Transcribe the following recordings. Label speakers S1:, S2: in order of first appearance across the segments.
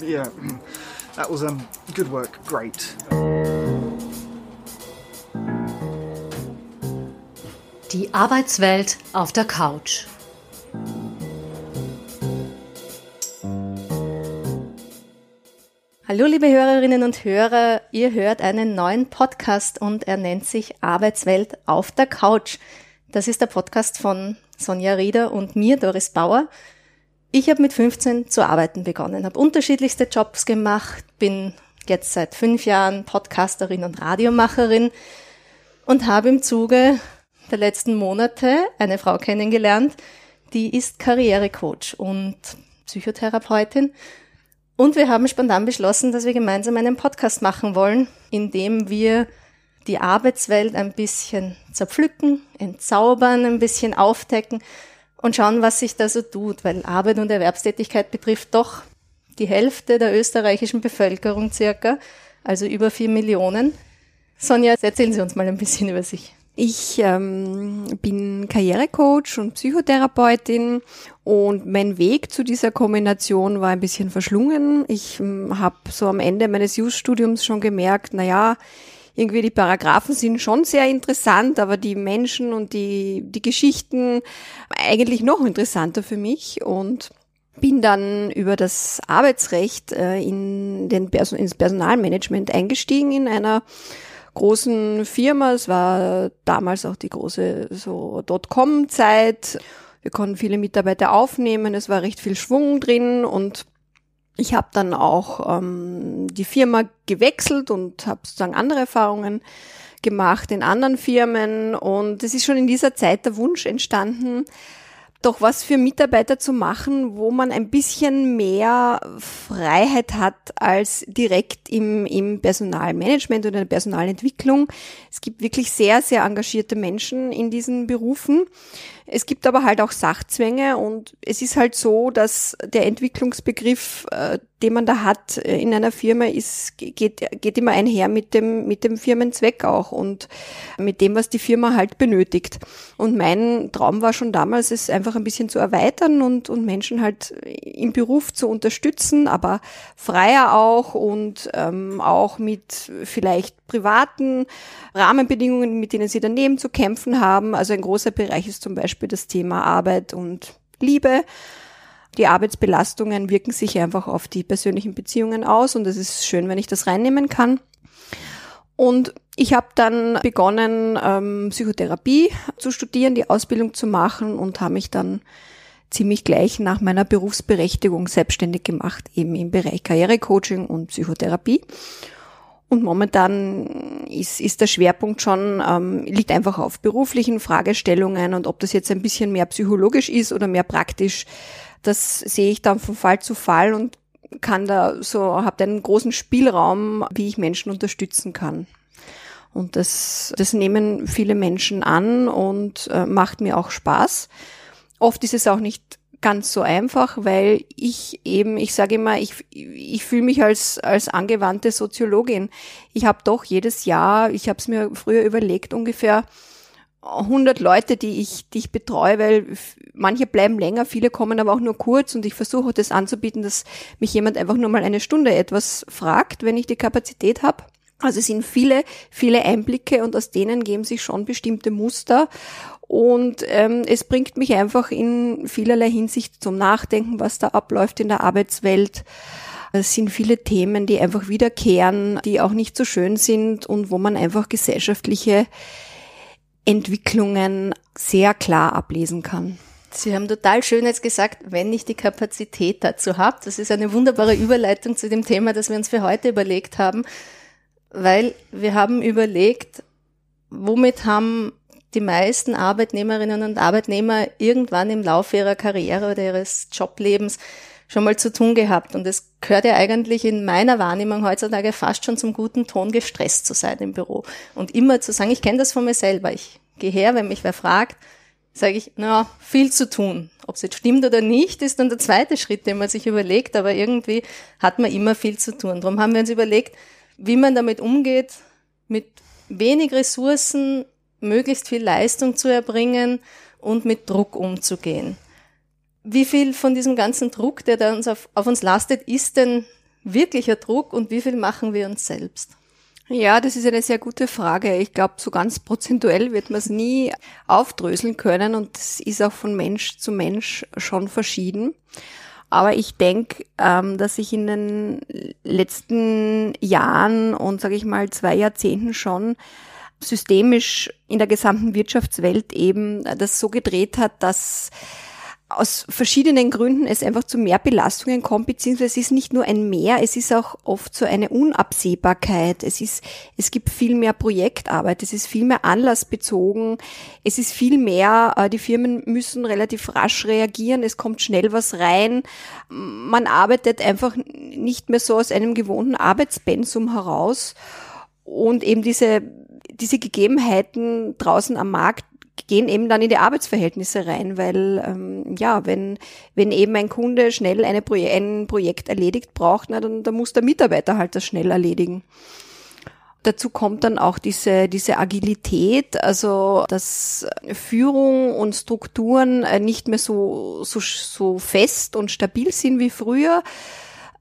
S1: Yeah, that was um, good work. Great.
S2: Die Arbeitswelt auf der Couch.
S3: Hallo liebe Hörerinnen und Hörer, ihr hört einen neuen Podcast und er nennt sich Arbeitswelt auf der Couch. Das ist der Podcast von Sonja Rieder und mir, Doris Bauer. Ich habe mit 15 zu arbeiten begonnen, habe unterschiedlichste Jobs gemacht, bin jetzt seit fünf Jahren Podcasterin und Radiomacherin und habe im Zuge der letzten Monate eine Frau kennengelernt, die ist Karrierecoach und Psychotherapeutin. Und wir haben spontan beschlossen, dass wir gemeinsam einen Podcast machen wollen, in dem wir die Arbeitswelt ein bisschen zerpflücken, entzaubern, ein bisschen aufdecken und schauen, was sich da so tut, weil Arbeit und Erwerbstätigkeit betrifft doch die Hälfte der österreichischen Bevölkerung circa, also über vier Millionen. Sonja, erzählen Sie uns mal ein bisschen über sich.
S4: Ich ähm, bin Karrierecoach und Psychotherapeutin und mein Weg zu dieser Kombination war ein bisschen verschlungen. Ich ähm, habe so am Ende meines Jus-Studiums schon gemerkt, na ja, irgendwie die Paragraphen sind schon sehr interessant, aber die Menschen und die, die Geschichten eigentlich noch interessanter für mich und bin dann über das Arbeitsrecht äh, in den Person ins Personalmanagement eingestiegen in einer großen Firma. Es war damals auch die große so Dotcom-Zeit. Wir konnten viele Mitarbeiter aufnehmen. Es war recht viel Schwung drin und ich habe dann auch ähm, die Firma gewechselt und habe sozusagen andere Erfahrungen gemacht in anderen Firmen. Und es ist schon in dieser Zeit der Wunsch entstanden, doch was für Mitarbeiter zu machen, wo man ein bisschen mehr Freiheit hat als direkt im, im Personalmanagement oder in der Personalentwicklung. Es gibt wirklich sehr, sehr engagierte Menschen in diesen Berufen. Es gibt aber halt auch Sachzwänge und es ist halt so, dass der Entwicklungsbegriff, äh, den man da hat äh, in einer Firma, ist, geht, geht immer einher mit dem, mit dem Firmenzweck auch und mit dem, was die Firma halt benötigt. Und mein Traum war schon damals, es einfach ein bisschen zu erweitern und, und Menschen halt im Beruf zu unterstützen, aber freier auch und ähm, auch mit vielleicht privaten Rahmenbedingungen, mit denen sie daneben zu kämpfen haben. Also ein großer Bereich ist zum Beispiel das Thema Arbeit und Liebe. Die Arbeitsbelastungen wirken sich einfach auf die persönlichen Beziehungen aus und es ist schön, wenn ich das reinnehmen kann. Und ich habe dann begonnen, ähm, Psychotherapie zu studieren, die Ausbildung zu machen und habe mich dann ziemlich gleich nach meiner Berufsberechtigung selbstständig gemacht, eben im Bereich Karrierecoaching und Psychotherapie. Und momentan ist, ist der Schwerpunkt schon, ähm, liegt einfach auf beruflichen Fragestellungen und ob das jetzt ein bisschen mehr psychologisch ist oder mehr praktisch, das sehe ich dann von Fall zu Fall und kann da so, habe einen großen Spielraum, wie ich Menschen unterstützen kann. Und das, das nehmen viele Menschen an und äh, macht mir auch Spaß. Oft ist es auch nicht ganz so einfach, weil ich eben, ich sage immer, ich, ich fühle mich als, als angewandte Soziologin. Ich habe doch jedes Jahr, ich habe es mir früher überlegt, ungefähr 100 Leute, die ich, die ich betreue, weil manche bleiben länger, viele kommen aber auch nur kurz und ich versuche das anzubieten, dass mich jemand einfach nur mal eine Stunde etwas fragt, wenn ich die Kapazität habe. Also es sind viele, viele Einblicke und aus denen geben sich schon bestimmte Muster und ähm, es bringt mich einfach in vielerlei Hinsicht zum Nachdenken, was da abläuft in der Arbeitswelt. Es sind viele Themen, die einfach wiederkehren, die auch nicht so schön sind und wo man einfach gesellschaftliche Entwicklungen sehr klar ablesen kann.
S3: Sie haben total schön jetzt gesagt, wenn ich die Kapazität dazu habe. Das ist eine wunderbare Überleitung zu dem Thema, das wir uns für heute überlegt haben, weil wir haben überlegt, womit haben die meisten Arbeitnehmerinnen und Arbeitnehmer irgendwann im Laufe ihrer Karriere oder ihres Joblebens schon mal zu tun gehabt. Und es gehört ja eigentlich in meiner Wahrnehmung heutzutage fast schon zum guten Ton, gestresst zu sein im Büro. Und immer zu sagen, ich kenne das von mir selber. Ich gehe her, wenn mich wer fragt, sage ich, na, viel zu tun. Ob es jetzt stimmt oder nicht, ist dann der zweite Schritt, den man sich überlegt, aber irgendwie hat man immer viel zu tun. Darum haben wir uns überlegt, wie man damit umgeht, mit wenig Ressourcen möglichst viel Leistung zu erbringen und mit Druck umzugehen. Wie viel von diesem ganzen Druck, der da uns auf, auf uns lastet, ist denn wirklicher Druck und wie viel machen wir uns selbst?
S4: Ja, das ist eine sehr gute Frage. Ich glaube, so ganz prozentuell wird man es nie aufdröseln können und es ist auch von Mensch zu Mensch schon verschieden. Aber ich denke, ähm, dass ich in den letzten Jahren und sage ich mal zwei Jahrzehnten schon systemisch in der gesamten Wirtschaftswelt eben das so gedreht hat, dass aus verschiedenen Gründen es einfach zu mehr Belastungen kommt, beziehungsweise es ist nicht nur ein Mehr, es ist auch oft so eine Unabsehbarkeit. Es ist, es gibt viel mehr Projektarbeit, es ist viel mehr anlassbezogen, es ist viel mehr, äh, die Firmen müssen relativ rasch reagieren, es kommt schnell was rein. Man arbeitet einfach nicht mehr so aus einem gewohnten Arbeitspensum heraus und eben diese, diese Gegebenheiten draußen am Markt gehen eben dann in die Arbeitsverhältnisse rein, weil ähm, ja, wenn wenn eben ein Kunde schnell eine Pro ein Projekt erledigt braucht, na, dann, dann muss der Mitarbeiter halt das schnell erledigen. Dazu kommt dann auch diese, diese Agilität, also dass Führung und Strukturen äh, nicht mehr so, so, so fest und stabil sind wie früher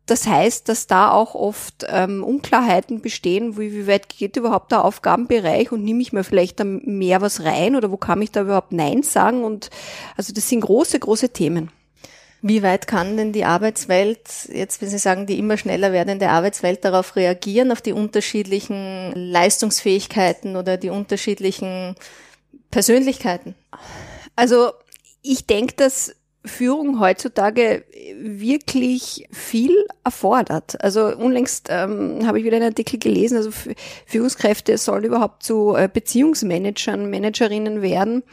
S4: das heißt, dass da auch oft ähm, Unklarheiten bestehen, wie, wie weit geht überhaupt der Aufgabenbereich und nehme ich mir vielleicht da mehr was rein oder wo kann ich da überhaupt Nein sagen? Und also das sind große, große Themen.
S3: Wie weit kann denn die Arbeitswelt, jetzt wenn Sie sagen, die immer schneller werdende Arbeitswelt darauf reagieren, auf die unterschiedlichen Leistungsfähigkeiten oder die unterschiedlichen Persönlichkeiten?
S4: Also ich denke, dass Führung heutzutage wirklich viel erfordert. Also unlängst ähm, habe ich wieder einen Artikel gelesen, also Führungskräfte sollen überhaupt zu äh, Beziehungsmanagern, Managerinnen werden.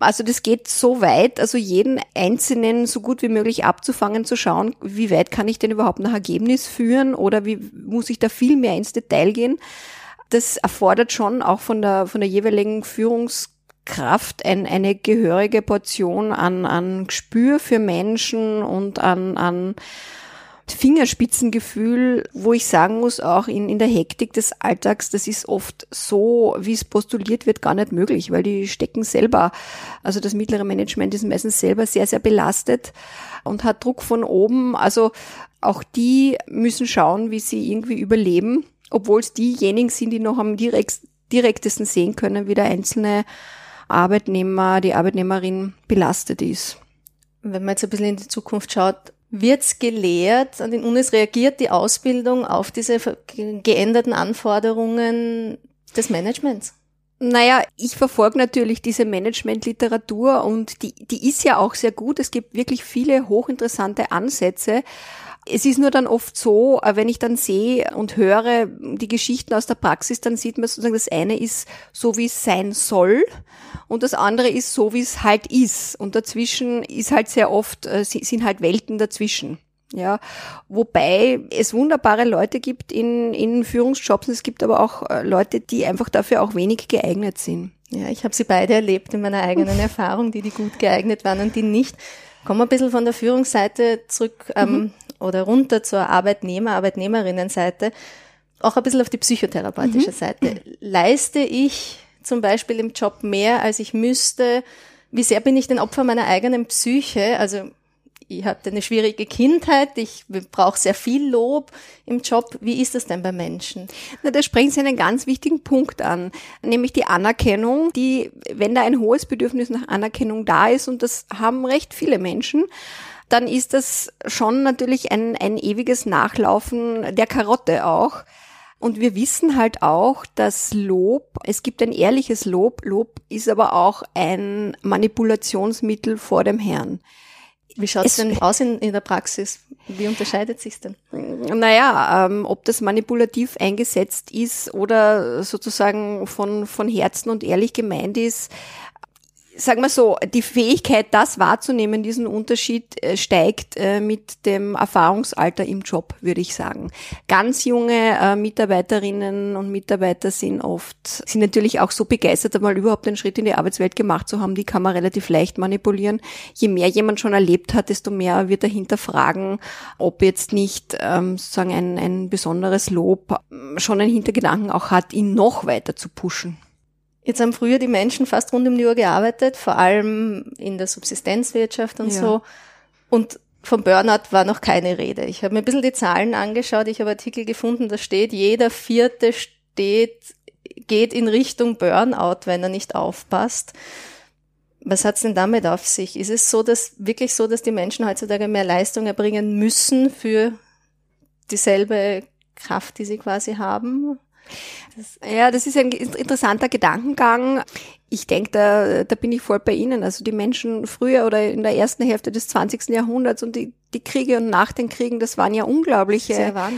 S4: Also das geht so weit, also jeden Einzelnen so gut wie möglich abzufangen, zu schauen, wie weit kann ich denn überhaupt nach Ergebnis führen oder wie muss ich da viel mehr ins Detail gehen. Das erfordert schon auch von der, von der jeweiligen Führungs Kraft, ein, eine gehörige Portion an, an Gespür für Menschen und an, an Fingerspitzengefühl, wo ich sagen muss, auch in, in der Hektik des Alltags, das ist oft so, wie es postuliert wird, gar nicht möglich, weil die stecken selber, also das mittlere Management ist meistens selber sehr, sehr belastet und hat Druck von oben. Also auch die müssen schauen, wie sie irgendwie überleben, obwohl es diejenigen sind, die noch am direkt, direktesten sehen können, wie der einzelne Arbeitnehmer, die Arbeitnehmerin belastet ist.
S3: Wenn man jetzt ein bisschen in die Zukunft schaut, wird's gelehrt, an den Unis reagiert die Ausbildung auf diese geänderten Anforderungen des Managements?
S4: Naja, ich verfolge natürlich diese Managementliteratur und die, die ist ja auch sehr gut. Es gibt wirklich viele hochinteressante Ansätze. Es ist nur dann oft so, äh, wenn ich dann sehe und höre die Geschichten aus der Praxis, dann sieht man sozusagen, das eine ist so, wie es sein soll und das andere ist so, wie es halt ist. Und dazwischen ist halt sehr oft, äh, sind halt Welten dazwischen. Ja, wobei es wunderbare Leute gibt in, in Führungsjobs und es gibt aber auch äh, Leute, die einfach dafür auch wenig geeignet sind.
S3: Ja, ich habe sie beide erlebt in meiner eigenen Erfahrung, die die gut geeignet waren und die nicht. Kommen wir ein bisschen von der Führungsseite zurück ähm, mhm. Oder runter zur Arbeitnehmer, Arbeitnehmerinnenseite. Auch ein bisschen auf die psychotherapeutische mhm. Seite. Leiste ich zum Beispiel im Job mehr, als ich müsste? Wie sehr bin ich denn Opfer meiner eigenen Psyche? Also ich hatte eine schwierige Kindheit, ich brauche sehr viel Lob im Job. Wie ist das denn bei Menschen?
S4: Na, da sprechen Sie einen ganz wichtigen Punkt an, nämlich die Anerkennung, die, wenn da ein hohes Bedürfnis nach Anerkennung da ist, und das haben recht viele Menschen, dann ist das schon natürlich ein, ein ewiges Nachlaufen der Karotte auch. Und wir wissen halt auch, dass Lob, es gibt ein ehrliches Lob, Lob ist aber auch ein Manipulationsmittel vor dem Herrn.
S3: Wie schaut es denn aus in, in der Praxis? Wie unterscheidet sich denn?
S4: Naja, ähm, ob das manipulativ eingesetzt ist oder sozusagen von, von Herzen und ehrlich gemeint ist, sagen wir so, die Fähigkeit, das wahrzunehmen, diesen Unterschied äh, steigt äh, mit dem Erfahrungsalter im Job, würde ich sagen. Ganz junge äh, Mitarbeiterinnen und Mitarbeiter sind oft, sind natürlich auch so begeistert, einmal überhaupt den Schritt in die Arbeitswelt gemacht zu haben, die kann man relativ leicht manipulieren. Je mehr jemand schon erlebt hat, desto mehr wird er hinterfragen, ob jetzt nicht ähm, sozusagen ein, ein besonderes Lob schon einen Hintergedanken auch hat, ihn noch weiter zu pushen.
S3: Jetzt haben früher die Menschen fast rund um die Uhr gearbeitet, vor allem in der Subsistenzwirtschaft und ja. so. Und vom Burnout war noch keine Rede. Ich habe mir ein bisschen die Zahlen angeschaut. Ich habe Artikel gefunden, da steht, jeder vierte steht, geht in Richtung Burnout, wenn er nicht aufpasst. Was hat's denn damit auf sich? Ist es so, dass wirklich so, dass die Menschen heutzutage mehr Leistung erbringen müssen für dieselbe Kraft, die sie quasi haben?
S4: Das, ja, das ist ein interessanter Gedankengang. Ich denke, da, da bin ich voll bei Ihnen. Also die Menschen früher oder in der ersten Hälfte des 20. Jahrhunderts und die, die Kriege und nach den Kriegen, das waren ja unglaubliche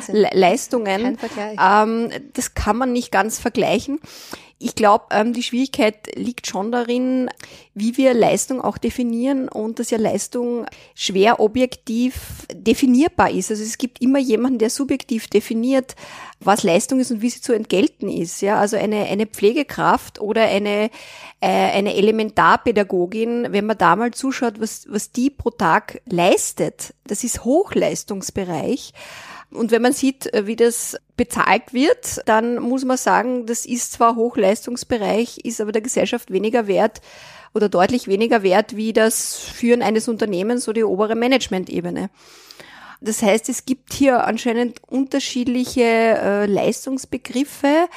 S4: Le Leistungen. Ähm, das kann man nicht ganz vergleichen. Ich glaube, ähm, die Schwierigkeit liegt schon darin, wie wir Leistung auch definieren und dass ja Leistung schwer objektiv definierbar ist. Also es gibt immer jemanden, der subjektiv definiert, was Leistung ist und wie sie zu entgelten ist. Ja, also eine, eine Pflegekraft oder eine, äh, eine Elementarpädagogin, wenn man da mal zuschaut, was, was die pro Tag leistet, das ist Hochleistungsbereich. Und wenn man sieht, äh, wie das bezahlt wird, dann muss man sagen, das ist zwar Hochleistungsbereich, ist aber der Gesellschaft weniger wert oder deutlich weniger wert wie das Führen eines Unternehmens oder die obere Management-Ebene. Das heißt, es gibt hier anscheinend unterschiedliche äh, Leistungsbegriffe.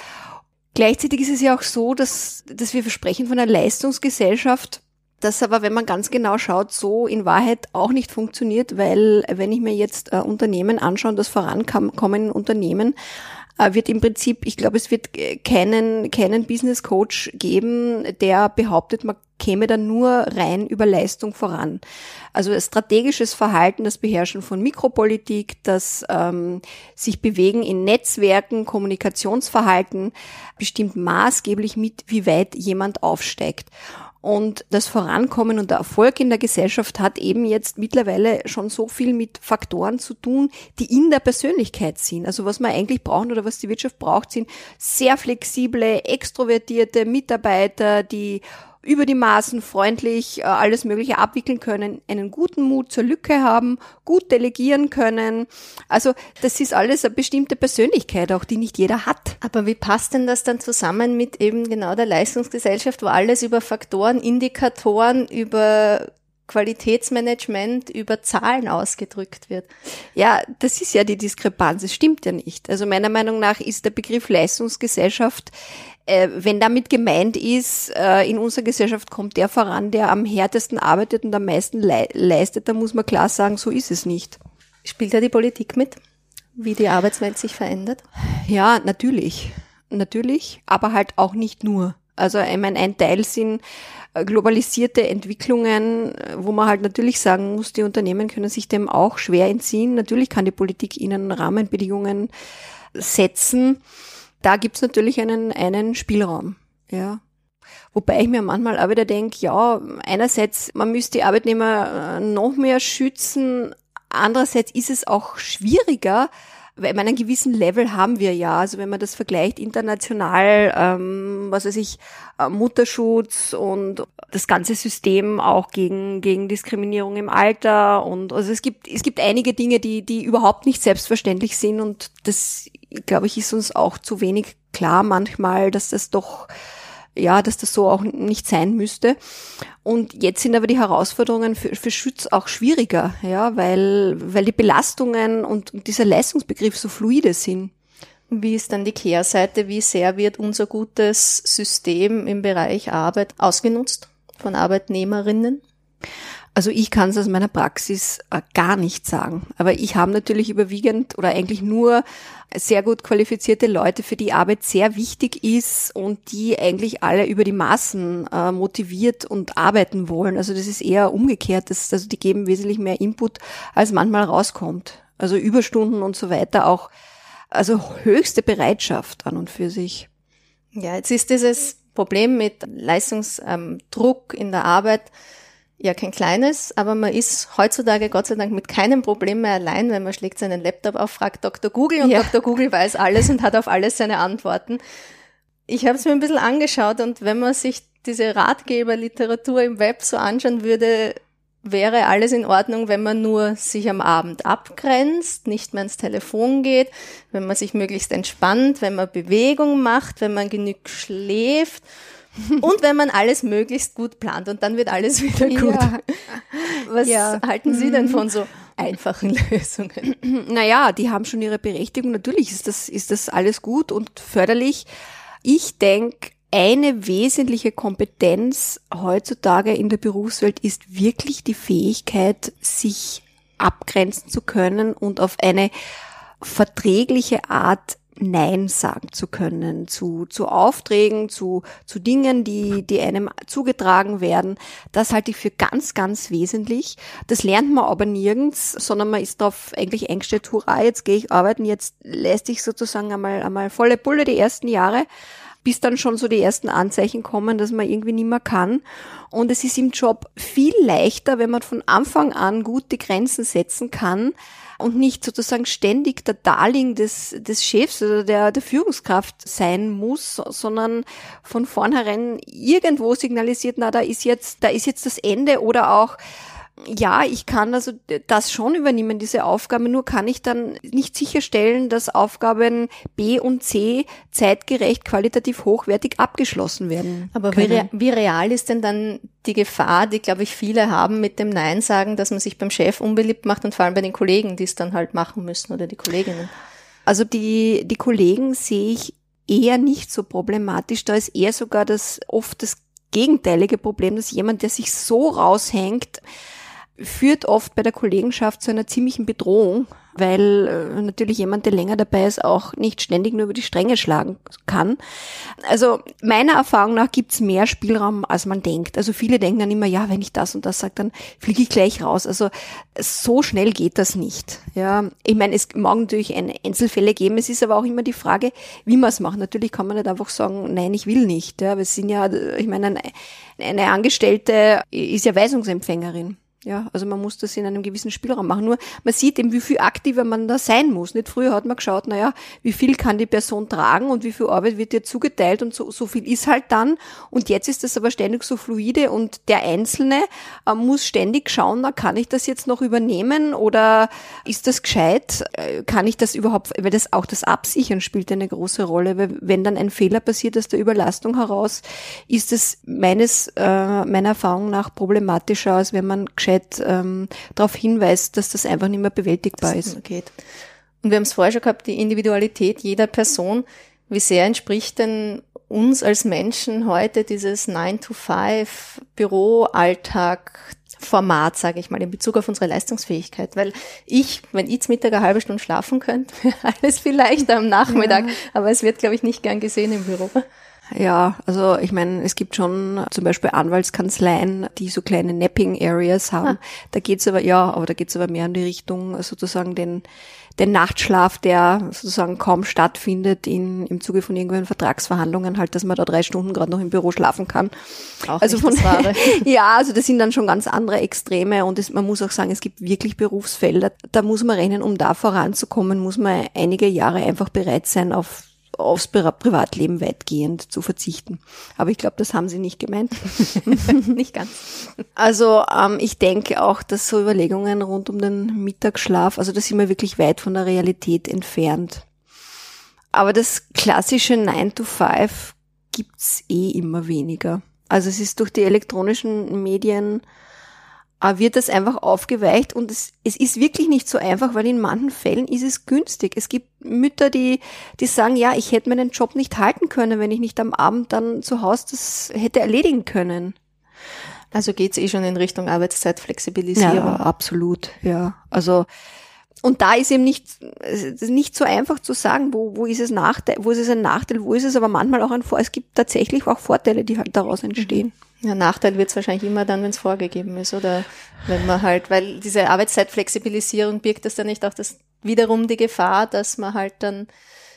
S4: Gleichzeitig ist es ja auch so, dass, dass wir versprechen von einer Leistungsgesellschaft, das aber, wenn man ganz genau schaut, so in Wahrheit auch nicht funktioniert, weil wenn ich mir jetzt äh, Unternehmen anschaue, das vorankommen Unternehmen, äh, wird im Prinzip, ich glaube, es wird keinen, keinen Business Coach geben, der behauptet, man käme dann nur rein über Leistung voran. Also strategisches Verhalten, das Beherrschen von Mikropolitik, das ähm, sich bewegen in Netzwerken, Kommunikationsverhalten bestimmt maßgeblich mit, wie weit jemand aufsteigt. Und das Vorankommen und der Erfolg in der Gesellschaft hat eben jetzt mittlerweile schon so viel mit Faktoren zu tun, die in der Persönlichkeit sind. Also was wir eigentlich brauchen oder was die Wirtschaft braucht, sind sehr flexible, extrovertierte Mitarbeiter, die über die Maßen freundlich äh, alles Mögliche abwickeln können, einen guten Mut zur Lücke haben, gut delegieren können. Also das ist alles eine bestimmte Persönlichkeit, auch die nicht jeder hat.
S3: Aber wie passt denn das dann zusammen mit eben genau der Leistungsgesellschaft, wo alles über Faktoren, Indikatoren, über Qualitätsmanagement über Zahlen ausgedrückt wird.
S4: Ja, das ist ja die Diskrepanz. Es stimmt ja nicht. Also meiner Meinung nach ist der Begriff Leistungsgesellschaft äh, wenn damit gemeint ist, äh, in unserer Gesellschaft kommt der voran, der am härtesten arbeitet und am meisten le leistet, dann muss man klar sagen, so ist es nicht.
S3: Spielt da die Politik mit, wie die Arbeitswelt sich verändert?
S4: Ja, natürlich. Natürlich, aber halt auch nicht nur. Also ich meine, ein Teil sind äh, globalisierte Entwicklungen, wo man halt natürlich sagen muss, die Unternehmen können sich dem auch schwer entziehen. Natürlich kann die Politik ihnen Rahmenbedingungen setzen da gibt's natürlich einen, einen Spielraum. Ja. Wobei ich mir manchmal auch wieder denke, ja, einerseits, man müsste die Arbeitnehmer äh, noch mehr schützen, andererseits ist es auch schwieriger, weil einen gewissen Level haben wir ja. Also wenn man das vergleicht international, ähm, was weiß ich, äh, Mutterschutz und das ganze System auch gegen, gegen Diskriminierung im Alter und also es gibt, es gibt einige Dinge, die, die überhaupt nicht selbstverständlich sind und das, glaube ich, ist uns auch zu wenig klar manchmal, dass das doch ja, dass das so auch nicht sein müsste. Und jetzt sind aber die Herausforderungen für, für Schutz auch schwieriger, ja, weil, weil die Belastungen und, und dieser Leistungsbegriff so fluide sind.
S3: Wie ist dann die Kehrseite? Wie sehr wird unser gutes System im Bereich Arbeit ausgenutzt von Arbeitnehmerinnen?
S4: Also ich kann es aus meiner Praxis äh, gar nicht sagen. Aber ich habe natürlich überwiegend oder eigentlich nur sehr gut qualifizierte Leute, für die Arbeit sehr wichtig ist und die eigentlich alle über die Maßen äh, motiviert und arbeiten wollen. Also das ist eher umgekehrt. Das, also die geben wesentlich mehr Input, als manchmal rauskommt. Also Überstunden und so weiter auch. Also höchste Bereitschaft an und für sich.
S3: Ja, jetzt ist dieses Problem mit Leistungsdruck in der Arbeit ja kein kleines, aber man ist heutzutage Gott sei Dank mit keinem Problem mehr allein, wenn man schlägt seinen Laptop auf, fragt Dr. Google und ja. Dr. Google weiß alles und hat auf alles seine Antworten. Ich habe es mir ein bisschen angeschaut und wenn man sich diese Ratgeberliteratur im Web so anschauen würde, wäre alles in Ordnung, wenn man nur sich am Abend abgrenzt, nicht mehr ins Telefon geht, wenn man sich möglichst entspannt, wenn man Bewegung macht, wenn man genug schläft und wenn man alles möglichst gut plant und dann wird alles wieder gut. Ja. Was ja. halten Sie denn mhm. von so einfachen Lösungen.
S4: Naja, die haben schon ihre Berechtigung. Natürlich ist das, ist das alles gut und förderlich. Ich denke, eine wesentliche Kompetenz heutzutage in der Berufswelt ist wirklich die Fähigkeit, sich abgrenzen zu können und auf eine verträgliche Art Nein sagen zu können zu, zu Aufträgen, zu, zu Dingen, die, die einem zugetragen werden. Das halte ich für ganz, ganz wesentlich. Das lernt man aber nirgends, sondern man ist darauf eigentlich eingestellt, hurra, jetzt gehe ich arbeiten, jetzt lässt ich sozusagen einmal, einmal volle Pulle die ersten Jahre bis dann schon so die ersten Anzeichen kommen, dass man irgendwie nicht mehr kann. Und es ist im Job viel leichter, wenn man von Anfang an gute Grenzen setzen kann und nicht sozusagen ständig der Darling des, des Chefs oder der, der Führungskraft sein muss, sondern von vornherein irgendwo signalisiert, na, da ist jetzt, da ist jetzt das Ende oder auch, ja, ich kann also das schon übernehmen, diese Aufgabe, nur kann ich dann nicht sicherstellen, dass Aufgaben B und C zeitgerecht, qualitativ hochwertig abgeschlossen werden.
S3: Aber wie, re wie, real ist denn dann die Gefahr, die, glaube ich, viele haben mit dem Nein sagen, dass man sich beim Chef unbeliebt macht und vor allem bei den Kollegen, die es dann halt machen müssen oder die Kolleginnen?
S4: Also die, die Kollegen sehe ich eher nicht so problematisch. Da ist eher sogar das oft das gegenteilige Problem, dass jemand, der sich so raushängt, führt oft bei der Kollegenschaft zu einer ziemlichen Bedrohung, weil äh, natürlich jemand, der länger dabei ist, auch nicht ständig nur über die Stränge schlagen kann. Also meiner Erfahrung nach gibt's mehr Spielraum, als man denkt. Also viele denken dann immer, ja, wenn ich das und das sage, dann fliege ich gleich raus. Also so schnell geht das nicht. Ja, ich meine, es mag natürlich Einzelfälle geben. Es ist aber auch immer die Frage, wie man es macht. Natürlich kann man nicht einfach sagen, nein, ich will nicht. Ja, es sind ja, ich meine, eine Angestellte ist ja Weisungsempfängerin. Ja, also man muss das in einem gewissen Spielraum machen. Nur man sieht eben, wie viel aktiver man da sein muss. Nicht früher hat man geschaut, naja, wie viel kann die Person tragen und wie viel Arbeit wird ihr zugeteilt und so, so viel ist halt dann. Und jetzt ist das aber ständig so fluide und der Einzelne äh, muss ständig schauen, na, kann ich das jetzt noch übernehmen oder ist das gescheit? Äh, kann ich das überhaupt, weil das auch das Absichern spielt eine große Rolle, weil wenn dann ein Fehler passiert aus der Überlastung heraus, ist es meines, äh, meiner Erfahrung nach problematischer, als wenn man gescheit Öffentlichkeit ähm, darauf hinweist, dass das einfach nicht mehr bewältigbar das ist.
S3: Geht. Und wir haben es vorher schon gehabt, die Individualität jeder Person. Wie sehr entspricht denn uns als Menschen heute dieses 9-to-5 Büroalltag Format, sage ich mal, in Bezug auf unsere Leistungsfähigkeit. Weil ich, wenn ich Mittag eine halbe Stunde schlafen könnte, wäre alles viel leichter am Nachmittag. Ja. Aber es wird, glaube ich, nicht gern gesehen im Büro.
S4: Ja, also ich meine, es gibt schon zum Beispiel Anwaltskanzleien, die so kleine Napping-Areas haben. Ah. Da geht's aber, ja, aber da geht's aber mehr in die Richtung sozusagen den, den Nachtschlaf, der sozusagen kaum stattfindet in, im Zuge von irgendwelchen Vertragsverhandlungen, halt, dass man da drei Stunden gerade noch im Büro schlafen kann.
S3: Auch also von,
S4: ja, also das sind dann schon ganz andere Extreme und es, man muss auch sagen, es gibt wirklich Berufsfelder, da muss man rechnen, um da voranzukommen, muss man einige Jahre einfach bereit sein, auf aufs Privatleben weitgehend zu verzichten. Aber ich glaube, das haben sie nicht gemeint.
S3: nicht ganz.
S4: Also ähm, ich denke auch, dass so Überlegungen rund um den Mittagsschlaf, also da sind wir wirklich weit von der Realität entfernt. Aber das klassische 9 to 5 gibt's eh immer weniger. Also es ist durch die elektronischen Medien wird das einfach aufgeweicht und es, es ist wirklich nicht so einfach, weil in manchen Fällen ist es günstig. Es gibt Mütter, die, die sagen, ja, ich hätte meinen Job nicht halten können, wenn ich nicht am Abend dann zu Hause das hätte erledigen können.
S3: Also geht's eh schon in Richtung Arbeitszeitflexibilisierung.
S4: Ja, absolut, ja. Also und da ist eben nicht, nicht so einfach zu sagen, wo, wo ist es Nachteil, wo ist es ein Nachteil, wo ist es aber manchmal auch ein Vor, es gibt tatsächlich auch Vorteile, die halt daraus entstehen.
S3: Ja, Nachteil wird es wahrscheinlich immer dann, wenn es vorgegeben ist, oder wenn man halt, weil diese Arbeitszeitflexibilisierung birgt das dann nicht auch das wiederum die Gefahr, dass man halt dann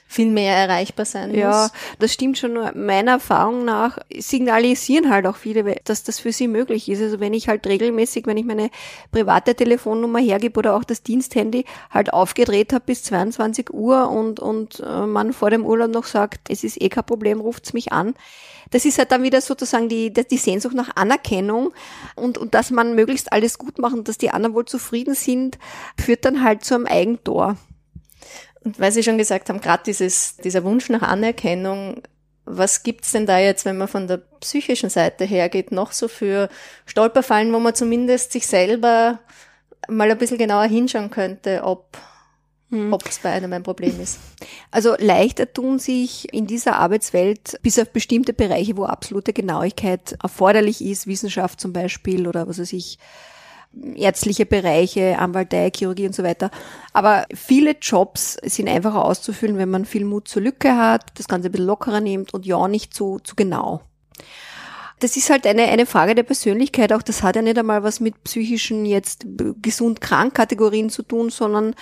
S3: viel mehr erreichbar sein muss.
S4: Ja, das stimmt schon. Nur meiner Erfahrung nach signalisieren halt auch viele, dass das für sie möglich ist. Also wenn ich halt regelmäßig, wenn ich meine private Telefonnummer hergebe oder auch das Diensthandy halt aufgedreht habe bis 22 Uhr und, und äh, man vor dem Urlaub noch sagt, es ist eh kein Problem, ruft's mich an. Das ist halt dann wieder sozusagen die, die Sehnsucht nach Anerkennung und, und dass man möglichst alles gut macht und dass die anderen wohl zufrieden sind, führt dann halt zu einem Eigentor.
S3: Und weil Sie schon gesagt haben, gerade dieses, dieser Wunsch nach Anerkennung, was gibt's denn da jetzt, wenn man von der psychischen Seite hergeht, noch so für Stolperfallen, wo man zumindest sich selber mal ein bisschen genauer hinschauen könnte, ob hm. ob es bei einem ein Problem ist.
S4: Also leichter tun sich in dieser Arbeitswelt bis auf bestimmte Bereiche, wo absolute Genauigkeit erforderlich ist, Wissenschaft zum Beispiel oder was weiß ich, ärztliche Bereiche, Anwaltei, Chirurgie und so weiter. Aber viele Jobs sind einfacher auszufüllen, wenn man viel Mut zur Lücke hat, das Ganze ein bisschen lockerer nimmt und ja nicht zu, zu genau. Das ist halt eine, eine Frage der Persönlichkeit. Auch das hat ja nicht einmal was mit psychischen jetzt gesund-krank Kategorien zu tun, sondern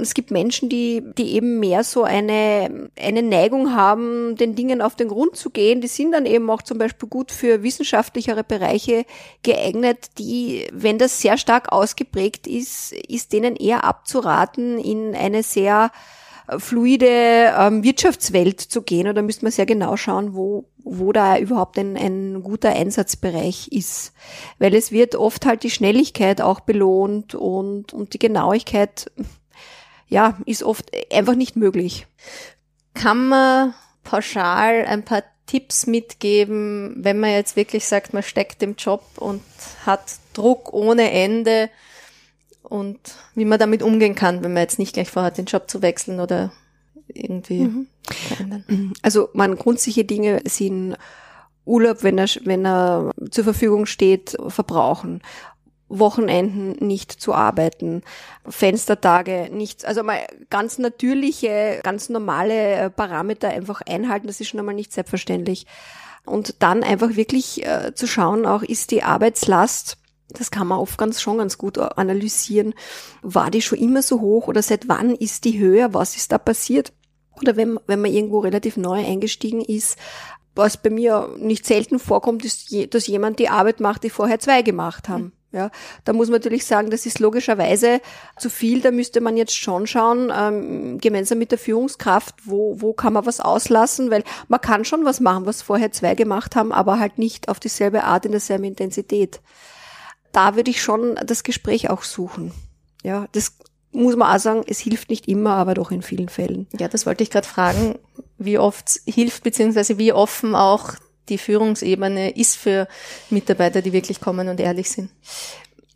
S4: es gibt Menschen, die, die eben mehr so eine, eine Neigung haben, den Dingen auf den Grund zu gehen. Die sind dann eben auch zum Beispiel gut für wissenschaftlichere Bereiche geeignet, die, wenn das sehr stark ausgeprägt ist, ist denen eher abzuraten, in eine sehr fluide ähm, Wirtschaftswelt zu gehen. Oder müsste man sehr genau schauen, wo, wo da überhaupt ein, ein guter Einsatzbereich ist. Weil es wird oft halt die Schnelligkeit auch belohnt und, und die Genauigkeit ja, ist oft einfach nicht möglich.
S3: Kann man pauschal ein paar Tipps mitgeben, wenn man jetzt wirklich sagt, man steckt im Job und hat Druck ohne Ende und wie man damit umgehen kann, wenn man jetzt nicht gleich vorhat, den Job zu wechseln oder irgendwie mhm.
S4: verändern? Also man grundsätzliche Dinge sind Urlaub, wenn er, wenn er zur Verfügung steht, verbrauchen. Wochenenden nicht zu arbeiten, Fenstertage nicht, also mal ganz natürliche, ganz normale äh, Parameter einfach einhalten, das ist schon einmal nicht selbstverständlich. Und dann einfach wirklich äh, zu schauen, auch ist die Arbeitslast, das kann man oft ganz schon ganz gut analysieren, war die schon immer so hoch oder seit wann ist die höher, was ist da passiert? Oder wenn, wenn man irgendwo relativ neu eingestiegen ist, was bei mir nicht selten vorkommt, ist, dass jemand die Arbeit macht, die vorher zwei gemacht haben. Ja, da muss man natürlich sagen, das ist logischerweise zu viel. Da müsste man jetzt schon schauen, ähm, gemeinsam mit der Führungskraft, wo, wo kann man was auslassen, weil man kann schon was machen, was vorher zwei gemacht haben, aber halt nicht auf dieselbe Art in derselben Intensität. Da würde ich schon das Gespräch auch suchen. Ja, das muss man auch sagen, es hilft nicht immer, aber doch in vielen Fällen.
S3: Ja, das wollte ich gerade fragen, wie oft hilft, beziehungsweise wie offen auch die Führungsebene ist für Mitarbeiter, die wirklich kommen und ehrlich sind?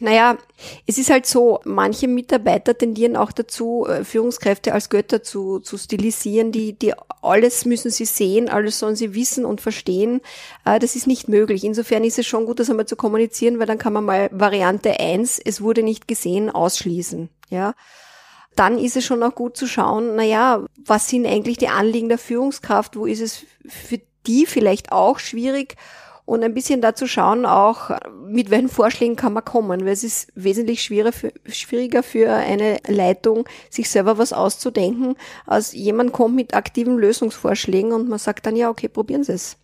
S4: Naja, es ist halt so, manche Mitarbeiter tendieren auch dazu, äh, Führungskräfte als Götter zu, zu stilisieren, die, die alles müssen sie sehen, alles sollen sie wissen und verstehen. Äh, das ist nicht möglich. Insofern ist es schon gut, das einmal zu kommunizieren, weil dann kann man mal Variante eins, es wurde nicht gesehen, ausschließen. Ja dann ist es schon auch gut zu schauen, naja, was sind eigentlich die Anliegen der Führungskraft, wo ist es für die vielleicht auch schwierig und ein bisschen dazu schauen auch, mit welchen Vorschlägen kann man kommen, weil es ist wesentlich schwieriger für, schwieriger für eine Leitung, sich selber was auszudenken, als jemand kommt mit aktiven Lösungsvorschlägen und man sagt dann, ja, okay, probieren Sie es.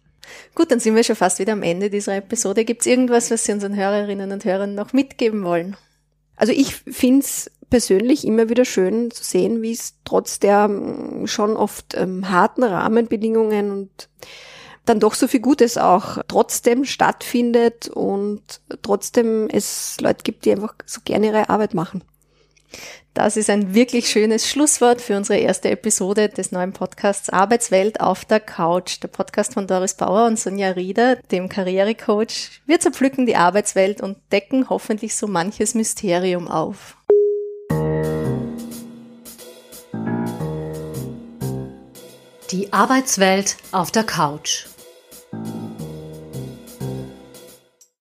S3: Gut, dann sind wir schon fast wieder am Ende dieser Episode. Gibt es irgendwas, was Sie unseren Hörerinnen und Hörern noch mitgeben wollen?
S4: Also ich finde es persönlich immer wieder schön zu sehen, wie es trotz der mm, schon oft ähm, harten Rahmenbedingungen und dann doch so viel Gutes auch trotzdem stattfindet und trotzdem es Leute gibt, die einfach so gerne ihre Arbeit machen.
S3: Das ist ein wirklich schönes Schlusswort für unsere erste Episode des neuen Podcasts Arbeitswelt auf der Couch. Der Podcast von Doris Bauer und Sonja Rieder, dem Karrierecoach. Wir zerpflücken die Arbeitswelt und decken hoffentlich so manches Mysterium auf.
S2: Die Arbeitswelt auf der Couch.